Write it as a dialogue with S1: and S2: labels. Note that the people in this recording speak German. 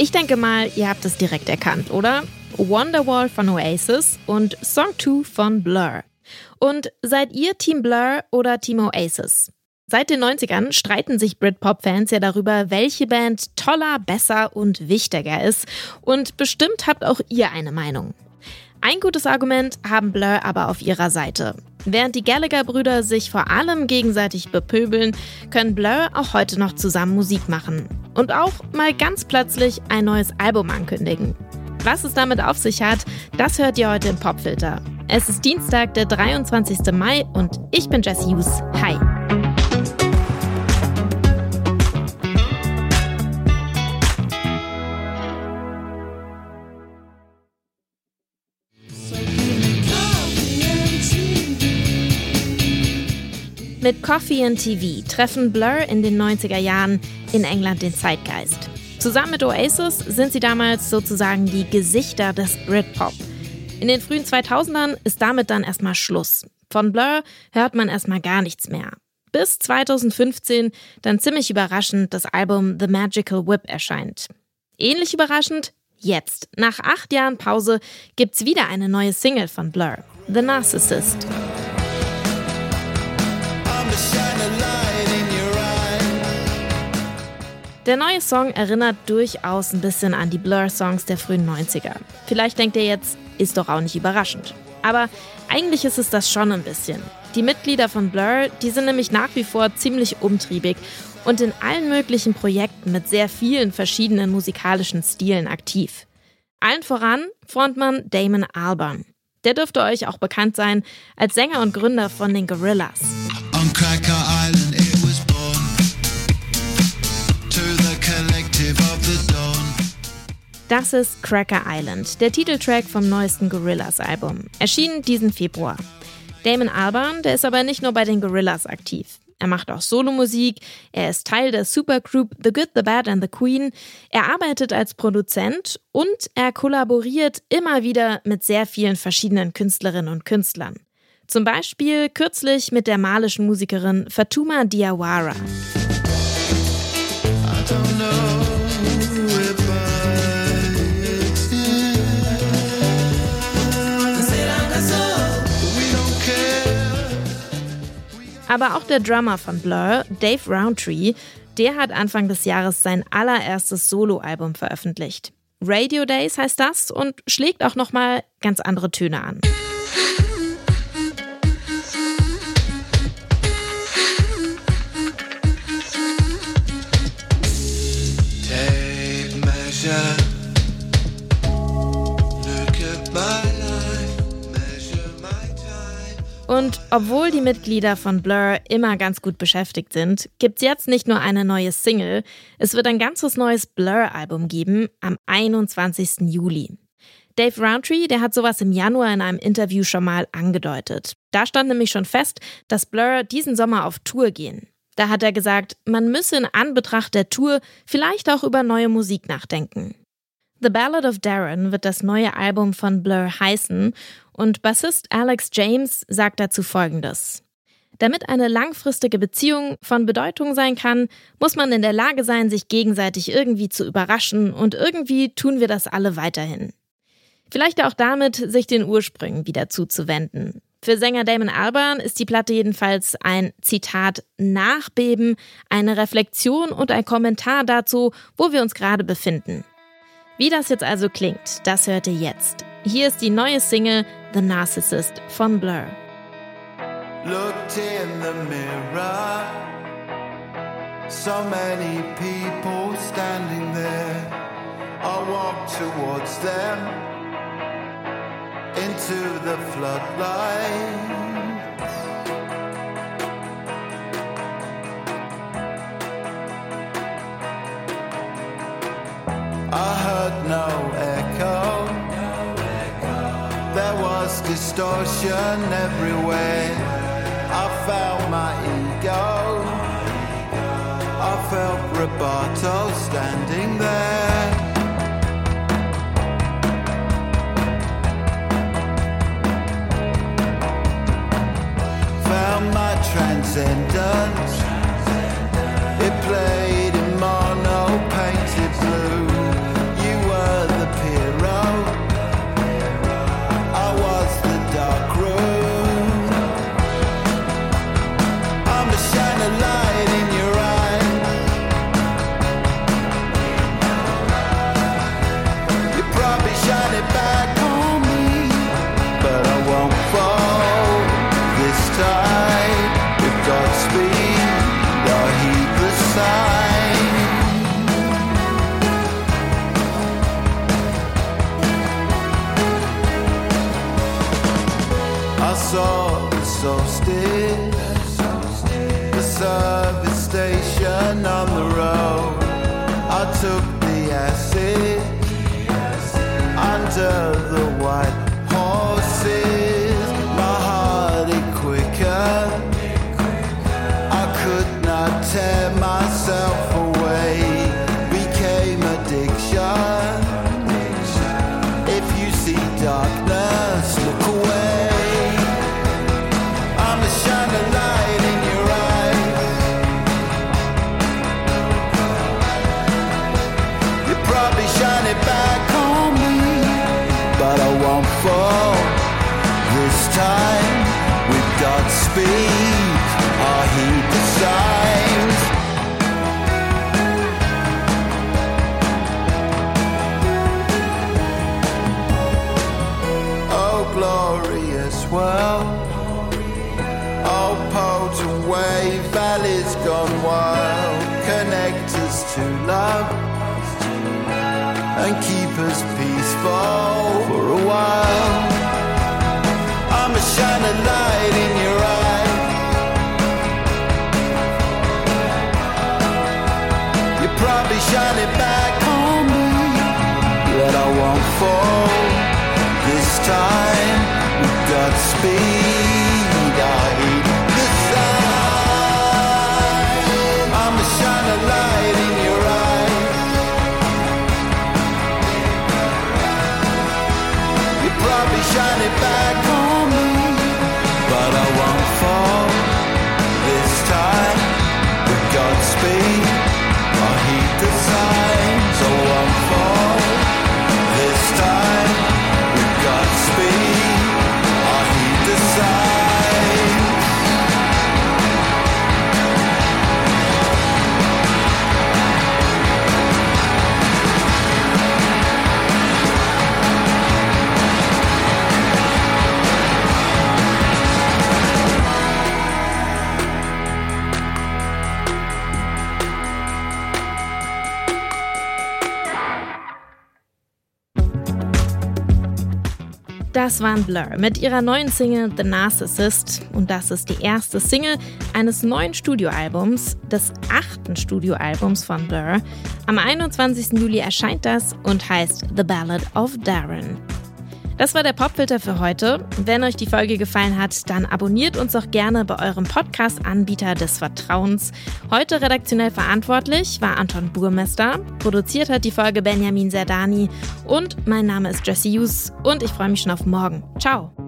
S1: Ich denke mal, ihr habt es direkt erkannt, oder? Wonderwall von Oasis und Song 2 von Blur. Und seid ihr Team Blur oder Team Oasis? Seit den 90ern streiten sich Britpop-Fans ja darüber, welche Band toller, besser und wichtiger ist. Und bestimmt habt auch ihr eine Meinung. Ein gutes Argument haben Blur aber auf ihrer Seite. Während die Gallagher-Brüder sich vor allem gegenseitig bepöbeln, können Blur auch heute noch zusammen Musik machen. Und auch mal ganz plötzlich ein neues Album ankündigen. Was es damit auf sich hat, das hört ihr heute im Popfilter. Es ist Dienstag, der 23. Mai und ich bin Jesse Hughes. Hi. Mit Coffee and TV treffen Blur in den 90er Jahren in England den Zeitgeist. Zusammen mit Oasis sind sie damals sozusagen die Gesichter des Britpop. In den frühen 2000ern ist damit dann erstmal Schluss. Von Blur hört man erstmal gar nichts mehr. Bis 2015 dann ziemlich überraschend das Album The Magical Whip erscheint. Ähnlich überraschend jetzt. Nach acht Jahren Pause gibt's wieder eine neue Single von Blur, The Narcissist. Der neue Song erinnert durchaus ein bisschen an die Blur-Songs der frühen 90er. Vielleicht denkt ihr jetzt, ist doch auch nicht überraschend. Aber eigentlich ist es das schon ein bisschen. Die Mitglieder von Blur, die sind nämlich nach wie vor ziemlich umtriebig und in allen möglichen Projekten mit sehr vielen verschiedenen musikalischen Stilen aktiv. Allen voran Frontmann Damon Albarn. Der dürfte euch auch bekannt sein als Sänger und Gründer von den Gorillas. On Cracker Island Das ist Cracker Island, der Titeltrack vom neuesten Gorillas Album, erschienen diesen Februar. Damon Albarn, der ist aber nicht nur bei den Gorillas aktiv. Er macht auch Solomusik, er ist Teil der Supergroup The Good, The Bad and The Queen, er arbeitet als Produzent und er kollaboriert immer wieder mit sehr vielen verschiedenen Künstlerinnen und Künstlern. Zum Beispiel kürzlich mit der malischen Musikerin Fatuma Diawara. Aber auch der Drummer von Blur, Dave Roundtree, der hat Anfang des Jahres sein allererstes Soloalbum veröffentlicht. Radio Days heißt das und schlägt auch nochmal ganz andere Töne an. Und obwohl die Mitglieder von Blur immer ganz gut beschäftigt sind, gibt's jetzt nicht nur eine neue Single, es wird ein ganzes neues Blur-Album geben am 21. Juli. Dave Roundtree, der hat sowas im Januar in einem Interview schon mal angedeutet. Da stand nämlich schon fest, dass Blur diesen Sommer auf Tour gehen. Da hat er gesagt, man müsse in Anbetracht der Tour vielleicht auch über neue Musik nachdenken. The Ballad of Darren wird das neue Album von Blur heißen und Bassist Alex James sagt dazu Folgendes. Damit eine langfristige Beziehung von Bedeutung sein kann, muss man in der Lage sein, sich gegenseitig irgendwie zu überraschen und irgendwie tun wir das alle weiterhin. Vielleicht auch damit, sich den Ursprüngen wieder zuzuwenden. Für Sänger Damon Albarn ist die Platte jedenfalls ein Zitat Nachbeben, eine Reflexion und ein Kommentar dazu, wo wir uns gerade befinden. Wie das jetzt also klingt, das hört ihr jetzt. Hier ist die neue Single The Narcissist von Blur. Looked in the mirror, so many people standing there. I walked towards them into the floodlight. Distortion everywhere. I felt my ego. I felt Roboto standing there. Found my transcendence. It played
S2: exhausted. The service station on the road. I took the acid under the but I won't fall this time. With God's speed, I heed the signs. Oh, glorious world. Oh, potent wave, valleys gone wild. Connect us to love and keep us peaceful while.
S1: Das waren Blur mit ihrer neuen Single The Narcissist. Und das ist die erste Single eines neuen Studioalbums, des achten Studioalbums von Blur. Am 21. Juli erscheint das und heißt The Ballad of Darren. Das war der Popfilter für heute. Wenn euch die Folge gefallen hat, dann abonniert uns doch gerne bei eurem Podcast-Anbieter des Vertrauens. Heute redaktionell verantwortlich war Anton Burmester. Produziert hat die Folge Benjamin Serdani. Und mein Name ist Jesse Hughes und ich freue mich schon auf morgen. Ciao.